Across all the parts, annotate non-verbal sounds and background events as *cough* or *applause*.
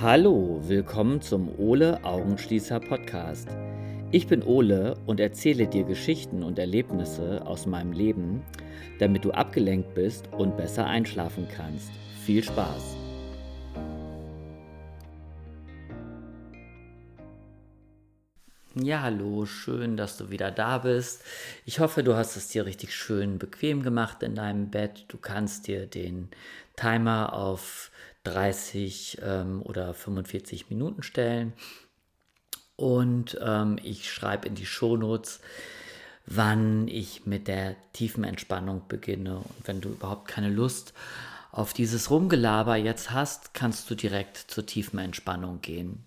Hallo, willkommen zum Ole Augenschließer Podcast. Ich bin Ole und erzähle dir Geschichten und Erlebnisse aus meinem Leben, damit du abgelenkt bist und besser einschlafen kannst. Viel Spaß! Ja, hallo, schön, dass du wieder da bist. Ich hoffe, du hast es dir richtig schön bequem gemacht in deinem Bett. Du kannst dir den Timer auf 30 ähm, oder 45 Minuten stellen. Und ähm, ich schreibe in die Shownotes, wann ich mit der tiefen Entspannung beginne. Und wenn du überhaupt keine Lust auf dieses Rumgelaber jetzt hast, kannst du direkt zur tiefen Entspannung gehen.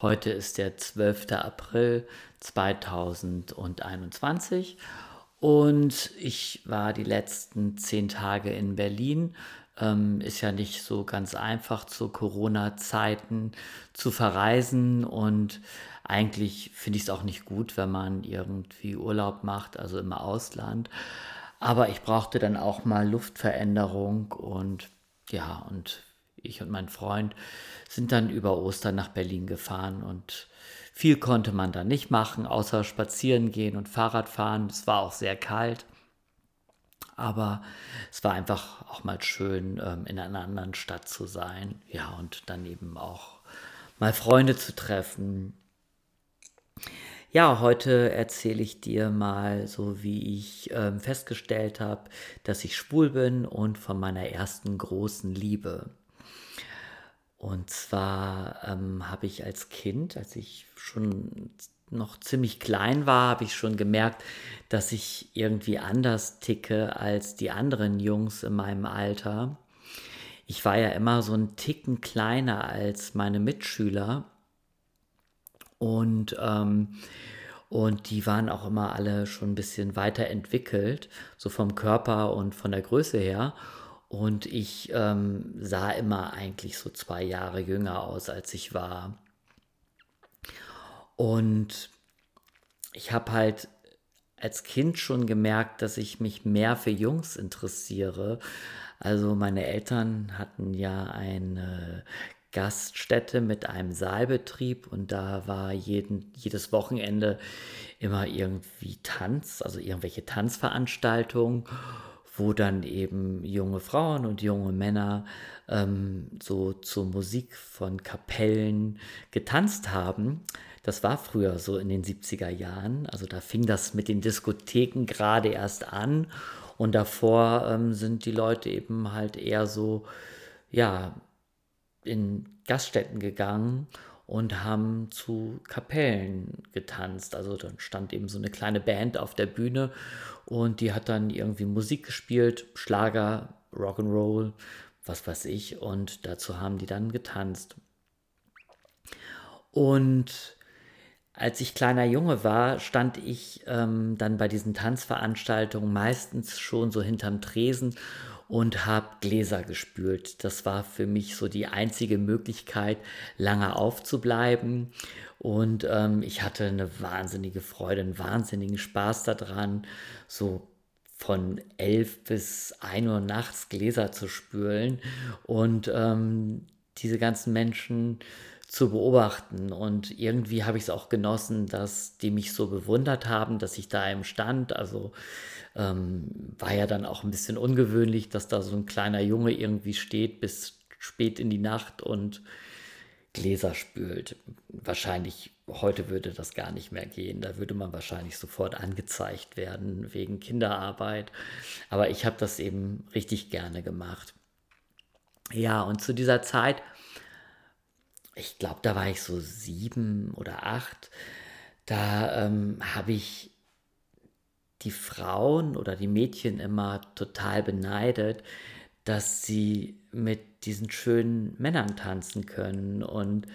Heute ist der 12. April 2021 und ich war die letzten zehn Tage in Berlin ähm, ist ja nicht so ganz einfach zu Corona-Zeiten zu verreisen und eigentlich finde ich es auch nicht gut, wenn man irgendwie Urlaub macht, also im Ausland. Aber ich brauchte dann auch mal Luftveränderung und ja, und ich und mein Freund sind dann über Ostern nach Berlin gefahren und viel konnte man da nicht machen, außer spazieren gehen und Fahrrad fahren. Es war auch sehr kalt aber es war einfach auch mal schön, ähm, in einer anderen Stadt zu sein. Ja, und dann eben auch mal Freunde zu treffen. Ja, heute erzähle ich dir mal so, wie ich ähm, festgestellt habe, dass ich schwul bin und von meiner ersten großen Liebe. Und zwar ähm, habe ich als Kind, als ich schon noch ziemlich klein war, habe ich schon gemerkt, dass ich irgendwie anders ticke als die anderen Jungs in meinem Alter. Ich war ja immer so ein Ticken kleiner als meine Mitschüler. Und, ähm, und die waren auch immer alle schon ein bisschen weiterentwickelt, so vom Körper und von der Größe her. Und ich ähm, sah immer eigentlich so zwei Jahre jünger aus, als ich war. Und ich habe halt als Kind schon gemerkt, dass ich mich mehr für Jungs interessiere. Also meine Eltern hatten ja eine Gaststätte mit einem Saalbetrieb und da war jeden, jedes Wochenende immer irgendwie Tanz, also irgendwelche Tanzveranstaltungen, wo dann eben junge Frauen und junge Männer ähm, so zur Musik von Kapellen getanzt haben. Das war früher so in den 70er Jahren. Also da fing das mit den Diskotheken gerade erst an. Und davor ähm, sind die Leute eben halt eher so, ja, in Gaststätten gegangen und haben zu Kapellen getanzt. Also dann stand eben so eine kleine Band auf der Bühne und die hat dann irgendwie Musik gespielt, Schlager, Rock'n'Roll, was weiß ich. Und dazu haben die dann getanzt. Und als ich kleiner Junge war, stand ich ähm, dann bei diesen Tanzveranstaltungen meistens schon so hinterm Tresen und habe Gläser gespült. Das war für mich so die einzige Möglichkeit, lange aufzubleiben. Und ähm, ich hatte eine wahnsinnige Freude, einen wahnsinnigen Spaß daran, so von elf bis ein Uhr nachts Gläser zu spülen und ähm, diese ganzen Menschen zu beobachten. Und irgendwie habe ich es auch genossen, dass die mich so bewundert haben, dass ich da im stand. Also ähm, war ja dann auch ein bisschen ungewöhnlich, dass da so ein kleiner Junge irgendwie steht bis spät in die Nacht und Gläser spült. Wahrscheinlich heute würde das gar nicht mehr gehen. Da würde man wahrscheinlich sofort angezeigt werden wegen Kinderarbeit. Aber ich habe das eben richtig gerne gemacht. Ja, und zu dieser Zeit ich glaube, da war ich so sieben oder acht, da ähm, habe ich die Frauen oder die Mädchen immer total beneidet, dass sie mit diesen schönen Männern tanzen können. Und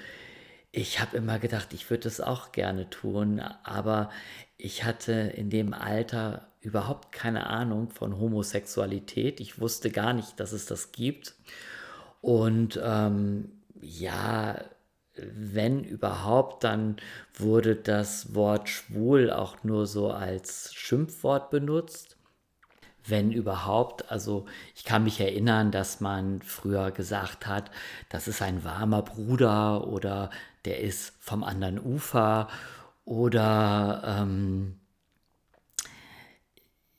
ich habe immer gedacht, ich würde es auch gerne tun, aber ich hatte in dem Alter überhaupt keine Ahnung von Homosexualität. Ich wusste gar nicht, dass es das gibt. Und ähm, ja, wenn überhaupt, dann wurde das Wort schwul auch nur so als Schimpfwort benutzt. wenn überhaupt. Also ich kann mich erinnern, dass man früher gesagt hat, das ist ein warmer Bruder oder der ist vom anderen Ufer oder ähm,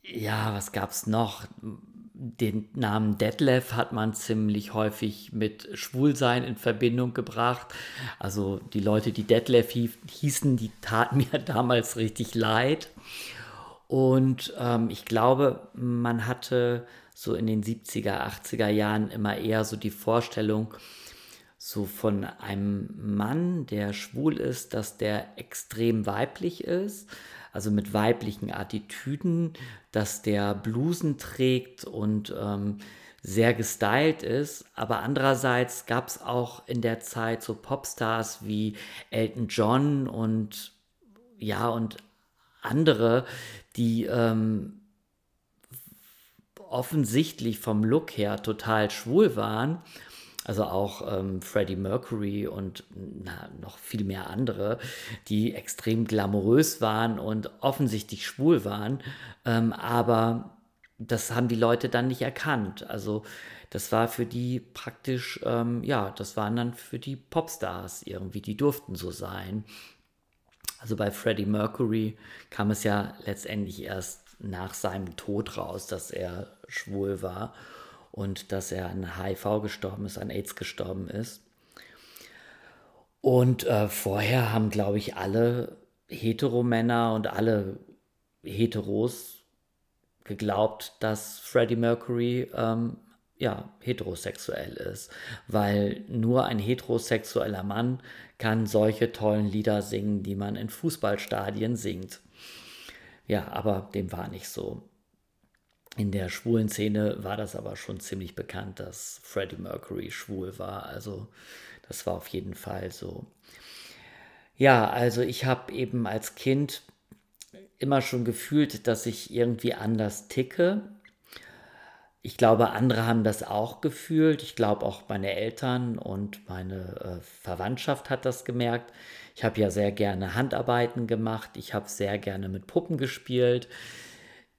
ja, was gab es noch? Den Namen Detlef hat man ziemlich häufig mit Schwulsein in Verbindung gebracht. Also die Leute, die Detlef hießen, die taten mir *laughs* damals richtig leid. Und ähm, ich glaube, man hatte so in den 70er, 80er Jahren immer eher so die Vorstellung, so von einem Mann, der schwul ist, dass der extrem weiblich ist, also mit weiblichen Attitüden, dass der Blusen trägt und ähm, sehr gestylt ist. Aber andererseits gab es auch in der Zeit so Popstars wie Elton John und ja, und andere, die ähm, offensichtlich vom Look her total schwul waren. Also auch ähm, Freddie Mercury und na, noch viel mehr andere, die extrem glamourös waren und offensichtlich schwul waren. Ähm, aber das haben die Leute dann nicht erkannt. Also das war für die praktisch, ähm, ja, das waren dann für die Popstars irgendwie, die durften so sein. Also bei Freddie Mercury kam es ja letztendlich erst nach seinem Tod raus, dass er schwul war und dass er an HIV gestorben ist, an AIDS gestorben ist. Und äh, vorher haben, glaube ich, alle Heteromänner und alle Heteros geglaubt, dass Freddie Mercury ähm, ja, heterosexuell ist, weil nur ein heterosexueller Mann kann solche tollen Lieder singen, die man in Fußballstadien singt. Ja, aber dem war nicht so. In der schwulen Szene war das aber schon ziemlich bekannt, dass Freddie Mercury schwul war. Also das war auf jeden Fall so. Ja, also ich habe eben als Kind immer schon gefühlt, dass ich irgendwie anders ticke ich glaube, andere haben das auch gefühlt. Ich glaube, auch meine Eltern und meine äh, Verwandtschaft hat das gemerkt. Ich habe ja sehr gerne Handarbeiten gemacht. Ich habe sehr gerne mit Puppen gespielt.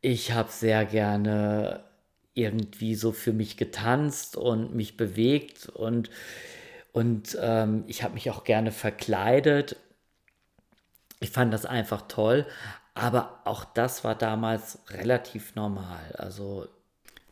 Ich habe sehr gerne irgendwie so für mich getanzt und mich bewegt und, und ähm, ich habe mich auch gerne verkleidet. Ich fand das einfach toll, aber auch das war damals relativ normal. Also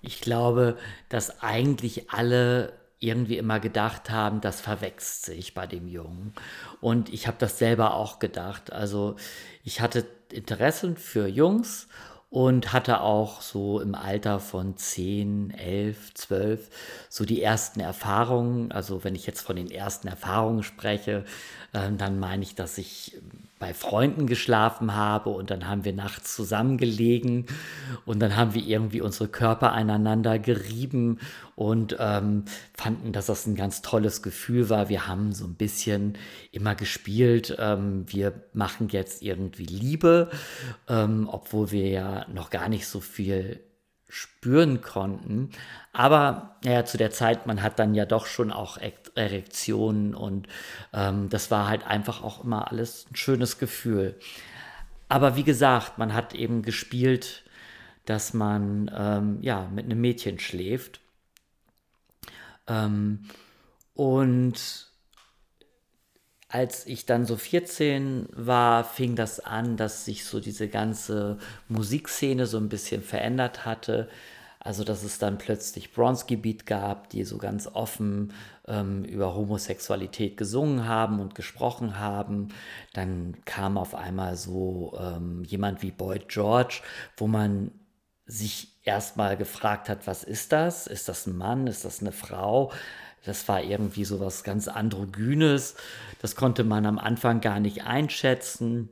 ich glaube, dass eigentlich alle irgendwie immer gedacht haben, das verwechselt sich bei dem Jungen. Und ich habe das selber auch gedacht. Also ich hatte Interessen für Jungs und hatte auch so im Alter von 10, 11, 12 so die ersten Erfahrungen. Also wenn ich jetzt von den ersten Erfahrungen spreche, äh, dann meine ich, dass ich bei Freunden geschlafen habe und dann haben wir nachts zusammengelegen und dann haben wir irgendwie unsere Körper aneinander gerieben und ähm, fanden, dass das ein ganz tolles Gefühl war. Wir haben so ein bisschen immer gespielt, ähm, wir machen jetzt irgendwie Liebe, ähm, obwohl wir ja noch gar nicht so viel spüren konnten. Aber ja, zu der Zeit, man hat dann ja doch schon auch Erektionen und ähm, das war halt einfach auch immer alles ein schönes Gefühl. Aber wie gesagt, man hat eben gespielt, dass man ähm, ja mit einem Mädchen schläft. Ähm, und als ich dann so 14 war, fing das an, dass sich so diese ganze Musikszene so ein bisschen verändert hatte. Also, dass es dann plötzlich Bronski Beat gab, die so ganz offen ähm, über Homosexualität gesungen haben und gesprochen haben. Dann kam auf einmal so ähm, jemand wie Boyd George, wo man sich erstmal gefragt hat, was ist das? Ist das ein Mann? Ist das eine Frau? Das war irgendwie so was ganz Androgynes. Das konnte man am Anfang gar nicht einschätzen.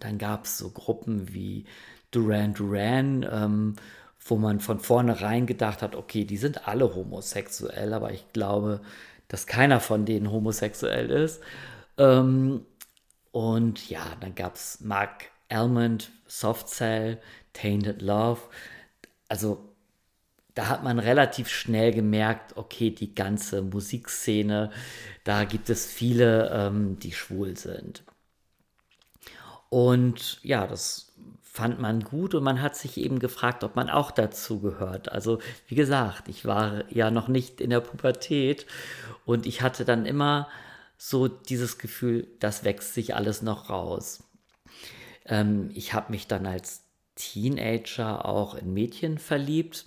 Dann gab es so Gruppen wie Duran Duran, ähm, wo man von vornherein gedacht hat, okay, die sind alle homosexuell, aber ich glaube, dass keiner von denen homosexuell ist. Ähm, und ja, dann gab es Mark Almond, Soft Cell, Tainted Love. Also da hat man relativ schnell gemerkt, okay, die ganze Musikszene, da gibt es viele, ähm, die schwul sind. Und ja, das fand man gut und man hat sich eben gefragt, ob man auch dazu gehört. Also wie gesagt, ich war ja noch nicht in der Pubertät und ich hatte dann immer so dieses Gefühl, das wächst sich alles noch raus. Ähm, ich habe mich dann als Teenager auch in Mädchen verliebt.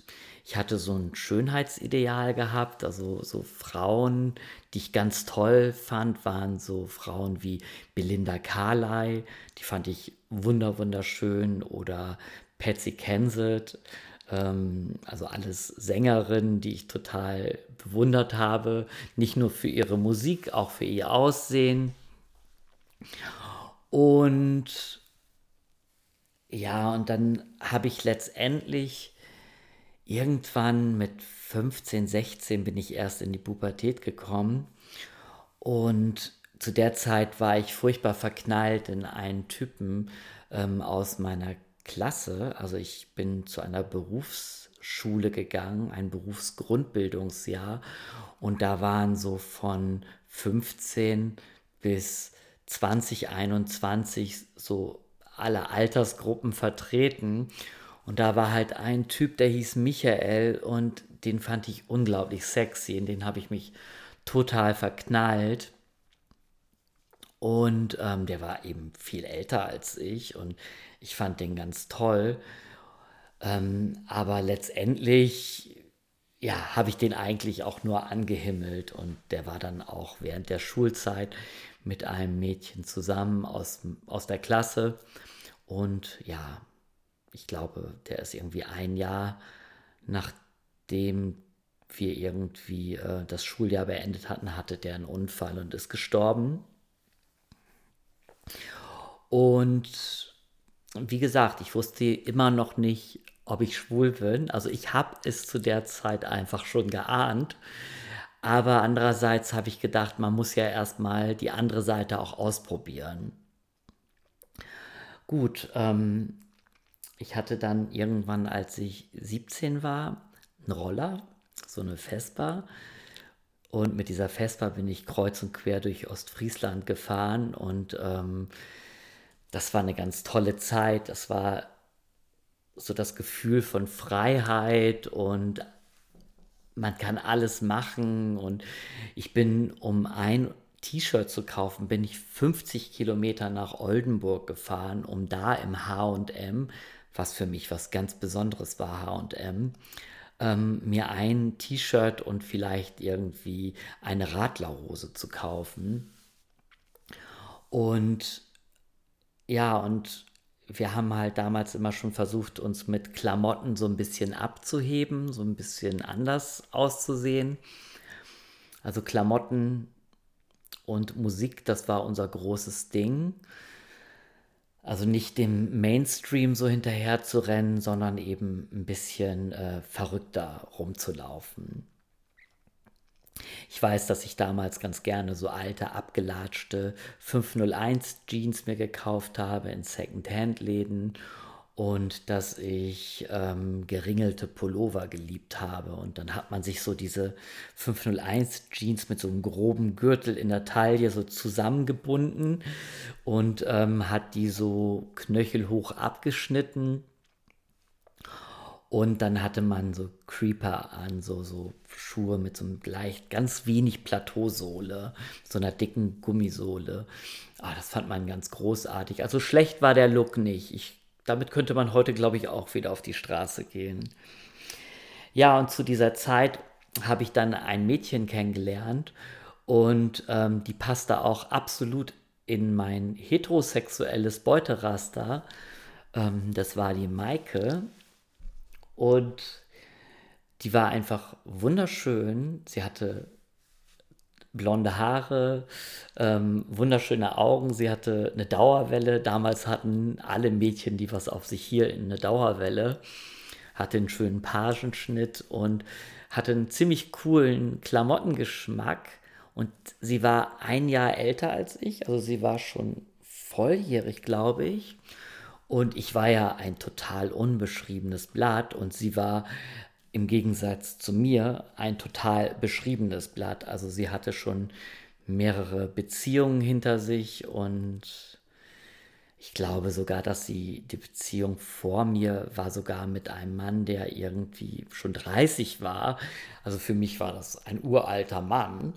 Ich hatte so ein Schönheitsideal gehabt, also so Frauen, die ich ganz toll fand, waren so Frauen wie Belinda Carlyle, die fand ich wunder wunderschön. Oder Patsy Kensit, ähm, also alles Sängerinnen, die ich total bewundert habe, nicht nur für ihre Musik, auch für ihr Aussehen. Und ja, und dann habe ich letztendlich irgendwann mit 15, 16 bin ich erst in die Pubertät gekommen und zu der Zeit war ich furchtbar verknallt in einen Typen ähm, aus meiner Klasse. Also ich bin zu einer Berufsschule gegangen, ein Berufsgrundbildungsjahr und da waren so von 15 bis 2021 so alle Altersgruppen vertreten. Und da war halt ein Typ, der hieß Michael und den fand ich unglaublich sexy. In den habe ich mich total verknallt. Und ähm, der war eben viel älter als ich und ich fand den ganz toll. Ähm, aber letztendlich, ja, habe ich den eigentlich auch nur angehimmelt und der war dann auch während der Schulzeit mit einem Mädchen zusammen aus, aus der Klasse. Und ja, ich glaube, der ist irgendwie ein Jahr nachdem wir irgendwie äh, das Schuljahr beendet hatten, hatte der einen Unfall und ist gestorben. Und wie gesagt, ich wusste immer noch nicht, ob ich schwul bin. Also ich habe es zu der Zeit einfach schon geahnt. Aber andererseits habe ich gedacht, man muss ja erstmal die andere Seite auch ausprobieren. Gut, ähm, ich hatte dann irgendwann, als ich 17 war, einen Roller, so eine Vespa. Und mit dieser Vespa bin ich kreuz und quer durch Ostfriesland gefahren. Und ähm, das war eine ganz tolle Zeit. Das war so das Gefühl von Freiheit und man kann alles machen. Und ich bin, um ein T-Shirt zu kaufen, bin ich 50 Kilometer nach Oldenburg gefahren, um da im HM was für mich was ganz Besonderes war, HM, ähm, mir ein T-Shirt und vielleicht irgendwie eine Radlerhose zu kaufen. Und ja, und wir haben halt damals immer schon versucht, uns mit Klamotten so ein bisschen abzuheben, so ein bisschen anders auszusehen. Also Klamotten und Musik, das war unser großes Ding. Also nicht dem Mainstream so hinterher zu rennen, sondern eben ein bisschen äh, verrückter rumzulaufen. Ich weiß, dass ich damals ganz gerne so alte, abgelatschte 501 Jeans mir gekauft habe in Second-Hand-Läden und dass ich ähm, geringelte Pullover geliebt habe. Und dann hat man sich so diese 501 Jeans mit so einem groben Gürtel in der Taille so zusammengebunden und ähm, hat die so knöchelhoch abgeschnitten. Und dann hatte man so Creeper an, so, so Schuhe mit so einem leicht ganz wenig Plateausohle, so einer dicken Gummisohle. Ah, das fand man ganz großartig. Also schlecht war der Look nicht. Ich damit könnte man heute, glaube ich, auch wieder auf die Straße gehen. Ja, und zu dieser Zeit habe ich dann ein Mädchen kennengelernt und ähm, die passte auch absolut in mein heterosexuelles Beuteraster. Ähm, das war die Maike und die war einfach wunderschön. Sie hatte blonde Haare, ähm, wunderschöne Augen. Sie hatte eine Dauerwelle. Damals hatten alle Mädchen, die was auf sich hier, eine Dauerwelle. Hatte einen schönen Pagenschnitt und hatte einen ziemlich coolen Klamottengeschmack. Und sie war ein Jahr älter als ich, also sie war schon volljährig, glaube ich. Und ich war ja ein total unbeschriebenes Blatt und sie war im Gegensatz zu mir ein total beschriebenes Blatt. Also sie hatte schon mehrere Beziehungen hinter sich und ich glaube sogar, dass sie die Beziehung vor mir war sogar mit einem Mann, der irgendwie schon 30 war. Also für mich war das ein uralter Mann.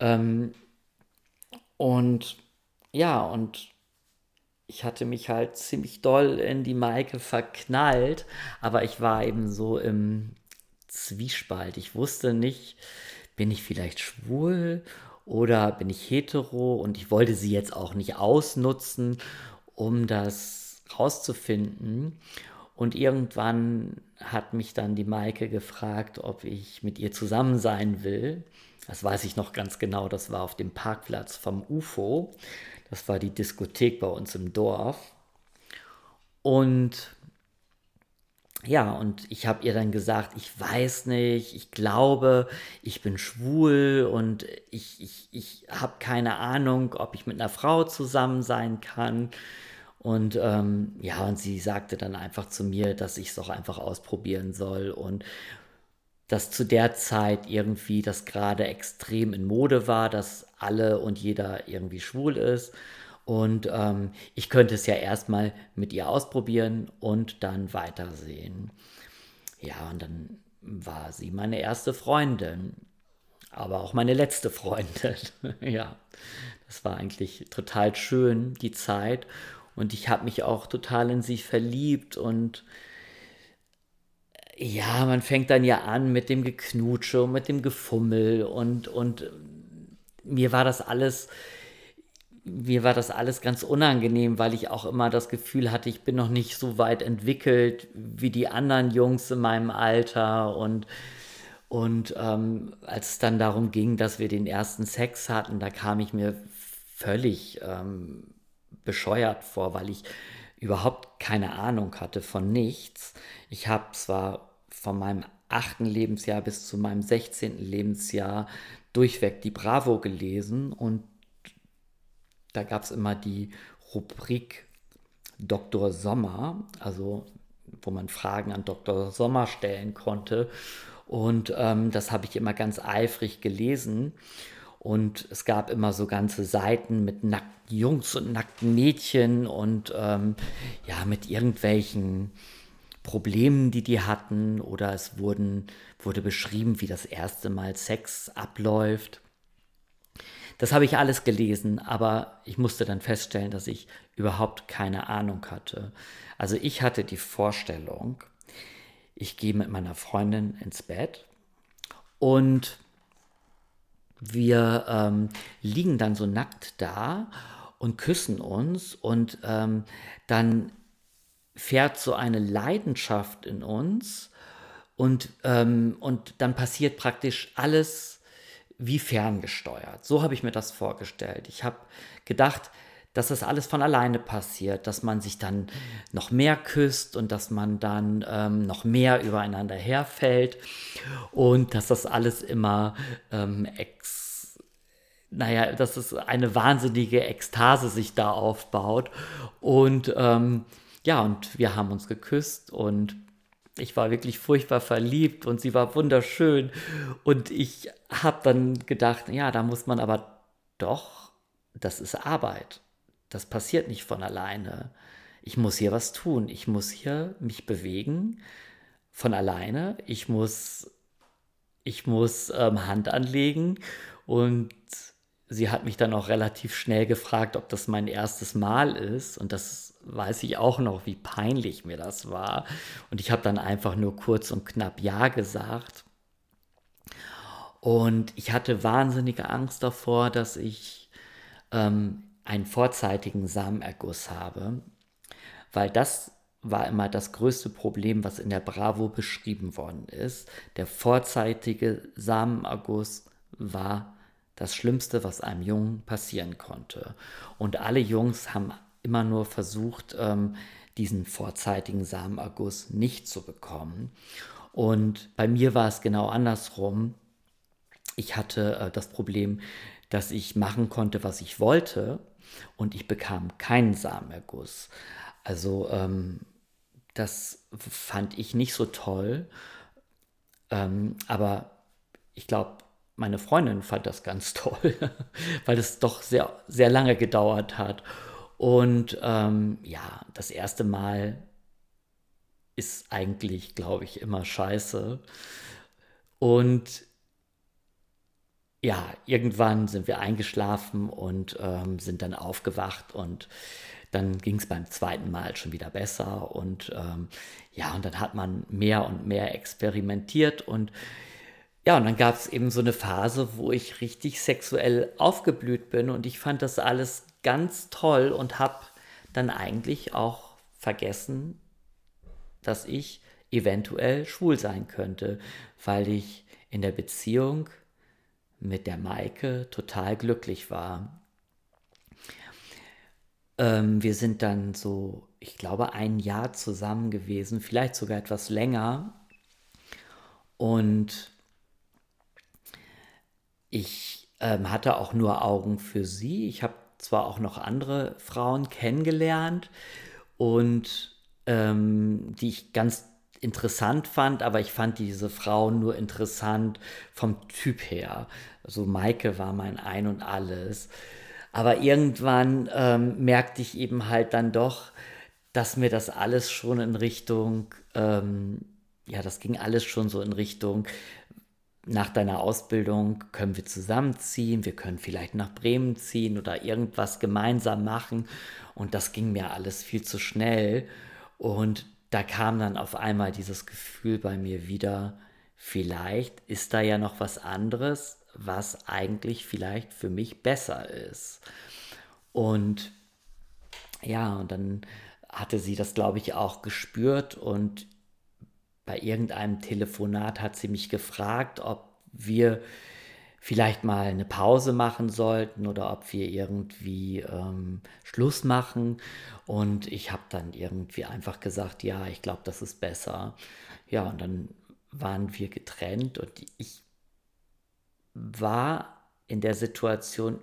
Ähm, und ja, und ich hatte mich halt ziemlich doll in die Maike verknallt, aber ich war eben so im Zwiespalt. Ich wusste nicht, bin ich vielleicht schwul oder bin ich hetero und ich wollte sie jetzt auch nicht ausnutzen um das rauszufinden. Und irgendwann hat mich dann die Maike gefragt, ob ich mit ihr zusammen sein will. Das weiß ich noch ganz genau, das war auf dem Parkplatz vom UFO. Das war die Diskothek bei uns im Dorf. Und ja, und ich habe ihr dann gesagt, ich weiß nicht, ich glaube, ich bin schwul und ich, ich, ich habe keine Ahnung, ob ich mit einer Frau zusammen sein kann. Und ähm, ja, und sie sagte dann einfach zu mir, dass ich es auch einfach ausprobieren soll und dass zu der Zeit irgendwie das gerade extrem in Mode war, dass alle und jeder irgendwie schwul ist. Und ähm, ich könnte es ja erstmal mit ihr ausprobieren und dann weitersehen. Ja, und dann war sie meine erste Freundin, aber auch meine letzte Freundin. *laughs* ja, das war eigentlich total schön, die Zeit. Und ich habe mich auch total in sie verliebt und ja, man fängt dann ja an mit dem Geknutsche und mit dem Gefummel und, und mir war das alles, mir war das alles ganz unangenehm, weil ich auch immer das Gefühl hatte, ich bin noch nicht so weit entwickelt wie die anderen Jungs in meinem Alter und und ähm, als es dann darum ging, dass wir den ersten Sex hatten, da kam ich mir völlig ähm, bescheuert vor, weil ich überhaupt keine Ahnung hatte von nichts. Ich habe zwar von meinem achten Lebensjahr bis zu meinem 16. Lebensjahr durchweg die Bravo gelesen und da gab es immer die Rubrik Dr. Sommer, also wo man Fragen an Dr. Sommer stellen konnte. Und ähm, das habe ich immer ganz eifrig gelesen. Und es gab immer so ganze Seiten mit nackten Jungs und nackten Mädchen und ähm, ja, mit irgendwelchen Problemen, die die hatten. Oder es wurden, wurde beschrieben, wie das erste Mal Sex abläuft. Das habe ich alles gelesen, aber ich musste dann feststellen, dass ich überhaupt keine Ahnung hatte. Also ich hatte die Vorstellung, ich gehe mit meiner Freundin ins Bett und wir ähm, liegen dann so nackt da und küssen uns und ähm, dann fährt so eine Leidenschaft in uns und, ähm, und dann passiert praktisch alles wie ferngesteuert. So habe ich mir das vorgestellt. Ich habe gedacht, dass das alles von alleine passiert, dass man sich dann noch mehr küsst und dass man dann ähm, noch mehr übereinander herfällt und dass das alles immer ähm, ex, naja, dass es eine wahnsinnige Ekstase sich da aufbaut und ähm, ja, und wir haben uns geküsst und ich war wirklich furchtbar verliebt und sie war wunderschön und ich habe dann gedacht, ja, da muss man aber doch, das ist Arbeit das passiert nicht von alleine. Ich muss hier was tun. Ich muss hier mich bewegen von alleine. Ich muss, ich muss ähm, Hand anlegen. Und sie hat mich dann auch relativ schnell gefragt, ob das mein erstes Mal ist. Und das weiß ich auch noch, wie peinlich mir das war. Und ich habe dann einfach nur kurz und knapp Ja gesagt. Und ich hatte wahnsinnige Angst davor, dass ich ähm, einen vorzeitigen Samenerguss habe, weil das war immer das größte Problem, was in der Bravo beschrieben worden ist. Der vorzeitige Samenerguss war das Schlimmste, was einem Jungen passieren konnte. Und alle Jungs haben immer nur versucht, ähm, diesen vorzeitigen Samenerguss nicht zu bekommen. Und bei mir war es genau andersrum. Ich hatte äh, das Problem, dass ich machen konnte, was ich wollte, und ich bekam keinen Samenerguss. Also ähm, das fand ich nicht so toll, ähm, aber ich glaube, meine Freundin fand das ganz *laughs* toll, weil es doch sehr, sehr lange gedauert hat. Und ähm, ja, das erste Mal ist eigentlich, glaube ich, immer scheiße. Und ja, irgendwann sind wir eingeschlafen und ähm, sind dann aufgewacht und dann ging es beim zweiten Mal schon wieder besser und ähm, ja, und dann hat man mehr und mehr experimentiert und ja, und dann gab es eben so eine Phase, wo ich richtig sexuell aufgeblüht bin und ich fand das alles ganz toll und habe dann eigentlich auch vergessen, dass ich eventuell schwul sein könnte, weil ich in der Beziehung mit der Maike total glücklich war. Ähm, wir sind dann so, ich glaube, ein Jahr zusammen gewesen, vielleicht sogar etwas länger. Und ich ähm, hatte auch nur Augen für sie. Ich habe zwar auch noch andere Frauen kennengelernt und ähm, die ich ganz interessant fand, aber ich fand diese Frauen nur interessant vom Typ her. Also Maike war mein Ein und alles. Aber irgendwann ähm, merkte ich eben halt dann doch, dass mir das alles schon in Richtung, ähm, ja, das ging alles schon so in Richtung, nach deiner Ausbildung können wir zusammenziehen, wir können vielleicht nach Bremen ziehen oder irgendwas gemeinsam machen. Und das ging mir alles viel zu schnell. Und da kam dann auf einmal dieses Gefühl bei mir wieder, vielleicht ist da ja noch was anderes, was eigentlich vielleicht für mich besser ist. Und ja, und dann hatte sie das, glaube ich, auch gespürt und bei irgendeinem Telefonat hat sie mich gefragt, ob wir vielleicht mal eine Pause machen sollten oder ob wir irgendwie ähm, Schluss machen. Und ich habe dann irgendwie einfach gesagt, ja, ich glaube, das ist besser. Ja, und dann waren wir getrennt und ich war in der Situation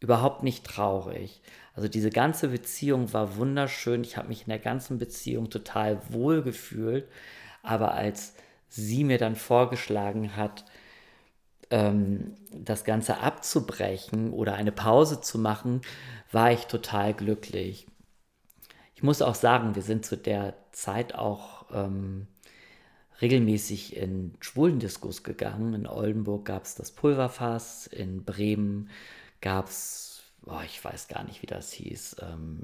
überhaupt nicht traurig. Also diese ganze Beziehung war wunderschön. Ich habe mich in der ganzen Beziehung total wohl gefühlt. Aber als sie mir dann vorgeschlagen hat, ähm, das Ganze abzubrechen oder eine Pause zu machen, war ich total glücklich. Ich muss auch sagen, wir sind zu der Zeit auch ähm, regelmäßig in Schwulendiskos gegangen. In Oldenburg gab es das Pulverfass, in Bremen gab es, oh, ich weiß gar nicht, wie das hieß, ähm,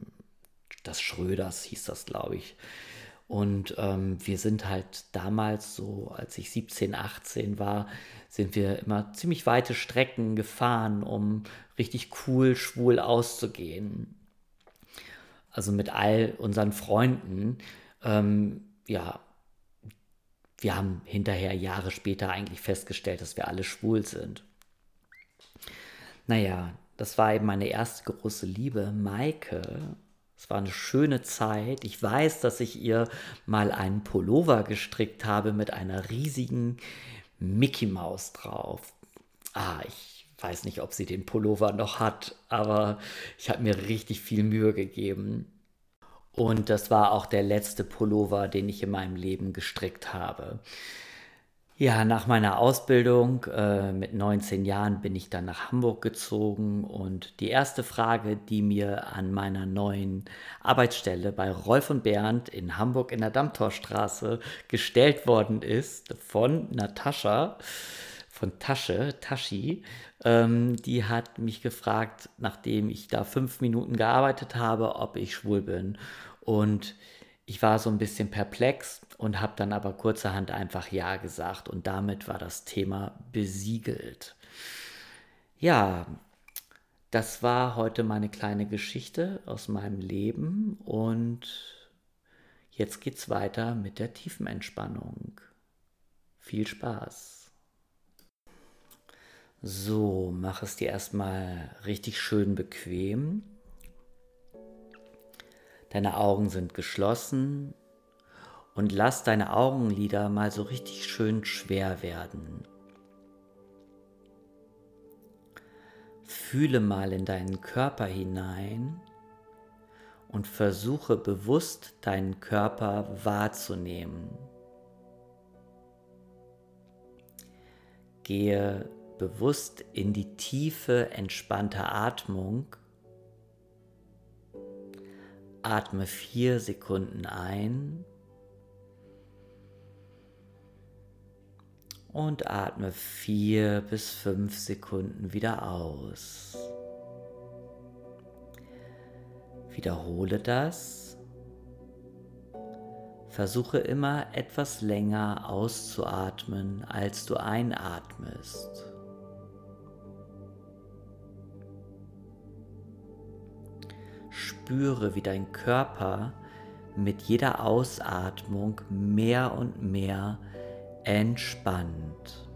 das Schröders hieß das, glaube ich. Und ähm, wir sind halt damals so, als ich 17, 18 war, sind wir immer ziemlich weite Strecken gefahren, um richtig cool schwul auszugehen. Also mit all unseren Freunden. Ähm, ja, wir haben hinterher Jahre später eigentlich festgestellt, dass wir alle schwul sind. Naja, das war eben meine erste große Liebe, Maike. Es war eine schöne Zeit. Ich weiß, dass ich ihr mal einen Pullover gestrickt habe mit einer riesigen Mickey Maus drauf. Ah, ich weiß nicht, ob sie den Pullover noch hat, aber ich habe mir richtig viel Mühe gegeben. Und das war auch der letzte Pullover, den ich in meinem Leben gestrickt habe. Ja, nach meiner Ausbildung äh, mit 19 Jahren bin ich dann nach Hamburg gezogen und die erste Frage, die mir an meiner neuen Arbeitsstelle bei Rolf und Bernd in Hamburg in der Dammtorstraße gestellt worden ist von Natascha, von Tasche, Tashi, ähm, die hat mich gefragt, nachdem ich da fünf Minuten gearbeitet habe, ob ich schwul bin. Und ich war so ein bisschen perplex und habe dann aber kurzerhand einfach Ja gesagt und damit war das Thema besiegelt. Ja, das war heute meine kleine Geschichte aus meinem Leben und jetzt geht's weiter mit der Tiefenentspannung. Viel Spaß. So, mach es dir erstmal richtig schön bequem. Deine Augen sind geschlossen und lass deine Augenlider mal so richtig schön schwer werden. Fühle mal in deinen Körper hinein und versuche bewusst deinen Körper wahrzunehmen. Gehe bewusst in die tiefe, entspannte Atmung Atme vier Sekunden ein und atme vier bis fünf Sekunden wieder aus. Wiederhole das. Versuche immer etwas länger auszuatmen, als du einatmest. Spüre, wie dein Körper mit jeder Ausatmung mehr und mehr entspannt.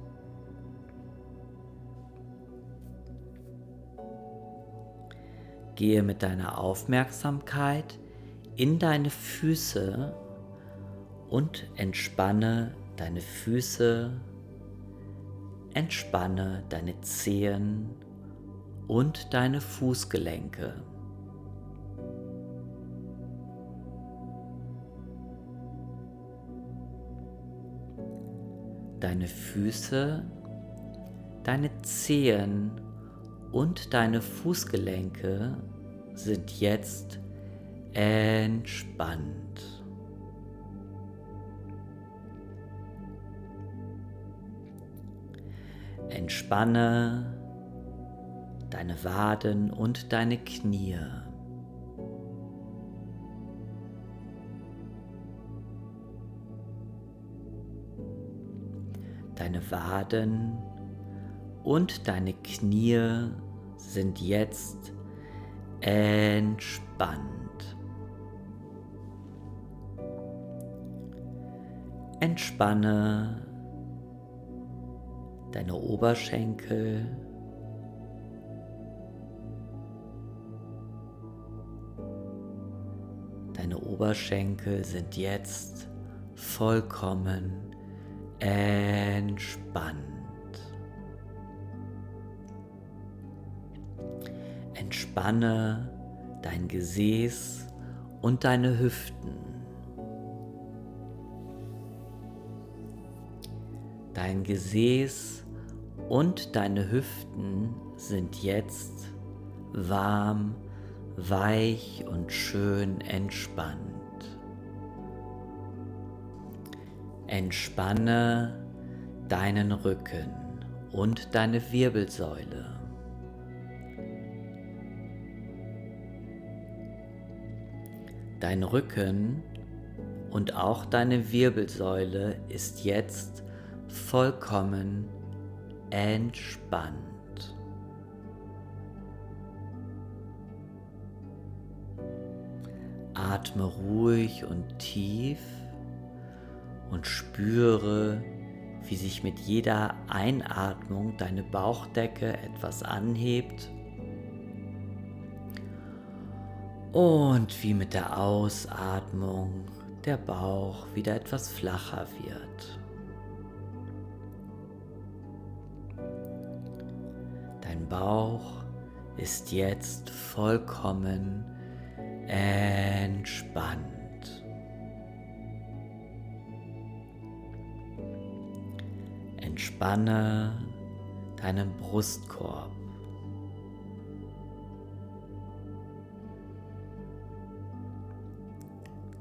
Gehe mit deiner Aufmerksamkeit in deine Füße und entspanne deine Füße, entspanne deine Zehen und deine Fußgelenke. Deine Füße, deine Zehen und deine Fußgelenke sind jetzt entspannt. Entspanne deine Waden und deine Knie. Deine Waden und deine Knie sind jetzt entspannt. Entspanne deine Oberschenkel. Deine Oberschenkel sind jetzt vollkommen entspannt. Entspanne dein Gesäß und deine Hüften. Dein Gesäß und deine Hüften sind jetzt warm, weich und schön entspannt. Entspanne deinen Rücken und deine Wirbelsäule. Dein Rücken und auch deine Wirbelsäule ist jetzt vollkommen entspannt. Atme ruhig und tief und spüre, wie sich mit jeder Einatmung deine Bauchdecke etwas anhebt Und wie mit der Ausatmung der Bauch wieder etwas flacher wird. Dein Bauch ist jetzt vollkommen entspannt. Entspanne deinen Brustkorb.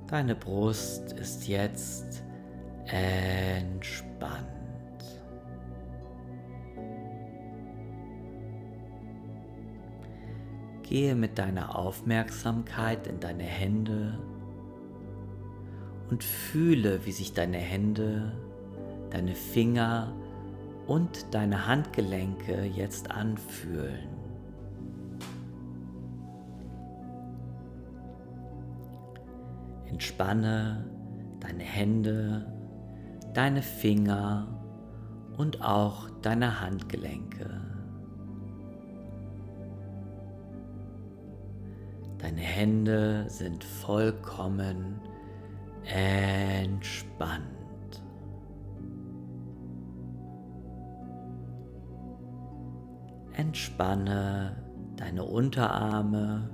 Deine Brust ist jetzt entspannt. Gehe mit deiner Aufmerksamkeit in deine Hände und fühle, wie sich deine Hände, deine Finger und deine Handgelenke jetzt anfühlen. Entspanne deine Hände, deine Finger und auch deine Handgelenke. Deine Hände sind vollkommen entspannt. Entspanne deine Unterarme,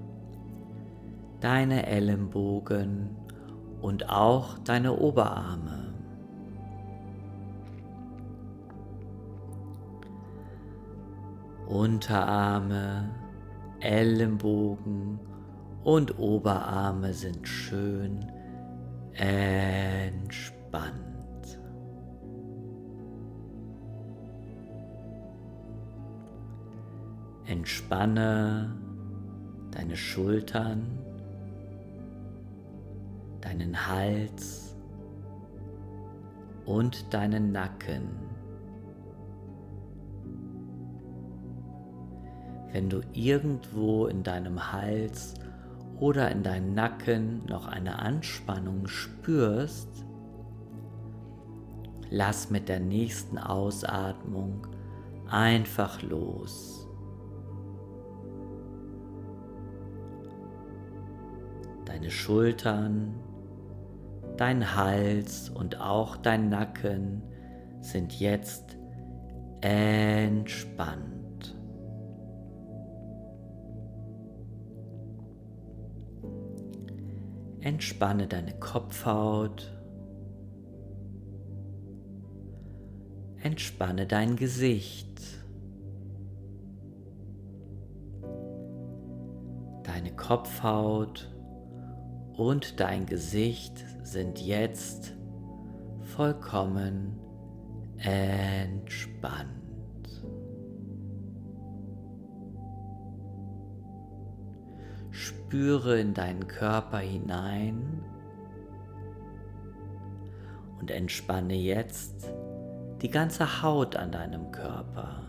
deine Ellenbogen und auch deine Oberarme. Unterarme, Ellenbogen und Oberarme sind schön entspannt. Entspanne deine Schultern, deinen Hals und deinen Nacken. Wenn du irgendwo in deinem Hals oder in deinem Nacken noch eine Anspannung spürst, lass mit der nächsten Ausatmung einfach los. Deine Schultern, dein Hals und auch dein Nacken sind jetzt entspannt. Entspanne deine Kopfhaut. Entspanne dein Gesicht. Deine Kopfhaut und dein Gesicht sind jetzt vollkommen entspannt. Spüre in deinen Körper hinein und entspanne jetzt die ganze Haut an deinem Körper.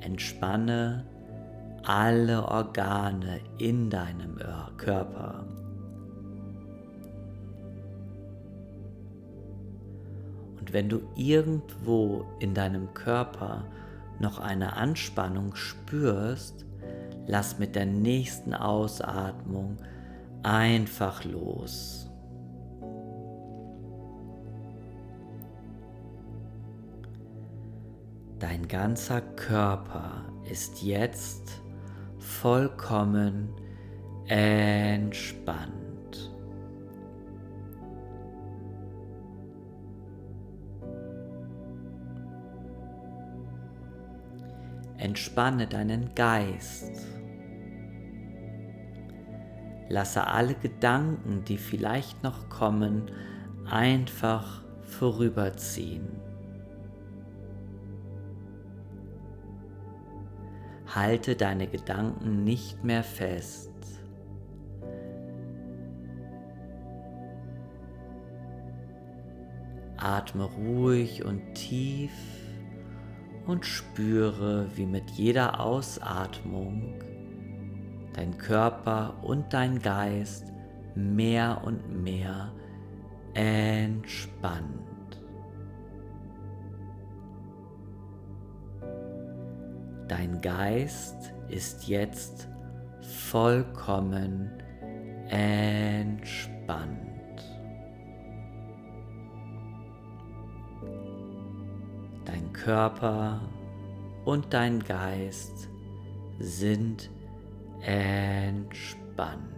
Entspanne alle Organe in deinem Körper. Und wenn du irgendwo in deinem Körper noch eine Anspannung spürst, lass mit der nächsten Ausatmung einfach los. Dein ganzer Körper ist jetzt vollkommen entspannt. Entspanne deinen Geist. Lasse alle Gedanken, die vielleicht noch kommen, einfach vorüberziehen. Halte deine Gedanken nicht mehr fest. Atme ruhig und tief und spüre, wie mit jeder Ausatmung dein Körper und dein Geist mehr und mehr entspannt. Dein Geist ist jetzt vollkommen entspannt. Dein Körper und dein Geist sind entspannt.